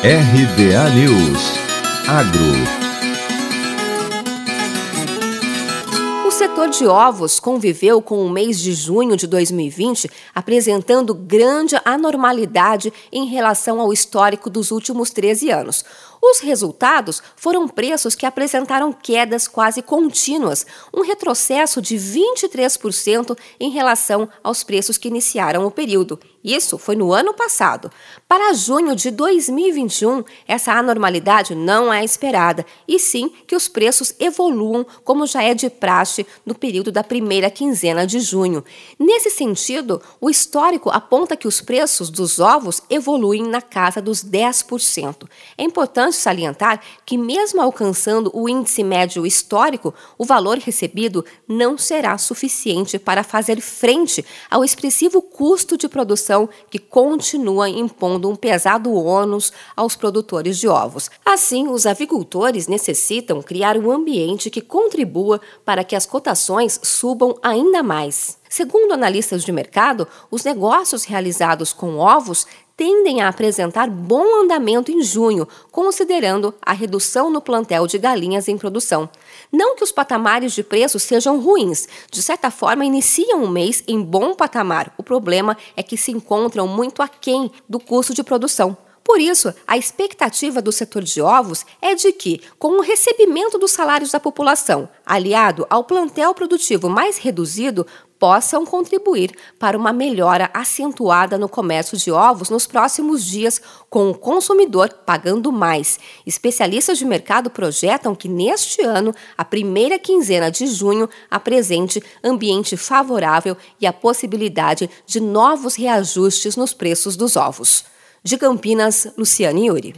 RBA News Agro setor de ovos conviveu com o mês de junho de 2020, apresentando grande anormalidade em relação ao histórico dos últimos 13 anos. Os resultados foram preços que apresentaram quedas quase contínuas, um retrocesso de 23% em relação aos preços que iniciaram o período. Isso foi no ano passado. Para junho de 2021, essa anormalidade não é esperada, e sim que os preços evoluam como já é de praxe no período da primeira quinzena de junho. Nesse sentido, o histórico aponta que os preços dos ovos evoluem na casa dos 10%. É importante importante salientar que, mesmo alcançando o índice médio histórico, o valor recebido não será suficiente para fazer frente ao expressivo custo de produção que continua impondo um pesado ônus aos produtores de ovos. Assim, os avicultores necessitam criar um ambiente que contribua para que as cotações subam ainda mais. Segundo analistas de mercado, os negócios realizados com ovos tendem a apresentar bom andamento em junho, considerando a redução no plantel de galinhas em produção. Não que os patamares de preço sejam ruins, de certa forma iniciam o mês em bom patamar. O problema é que se encontram muito aquém do custo de produção. Por isso, a expectativa do setor de ovos é de que, com o recebimento dos salários da população, aliado ao plantel produtivo mais reduzido, possam contribuir para uma melhora acentuada no comércio de ovos nos próximos dias, com o consumidor pagando mais. Especialistas de mercado projetam que neste ano, a primeira quinzena de junho apresente ambiente favorável e a possibilidade de novos reajustes nos preços dos ovos. De Campinas, Luciane Yuri.